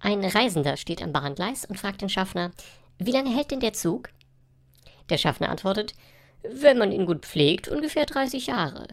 Ein Reisender steht am Bahngleis und fragt den Schaffner, wie lange hält denn der Zug? Der Schaffner antwortet, wenn man ihn gut pflegt, ungefähr 30 Jahre.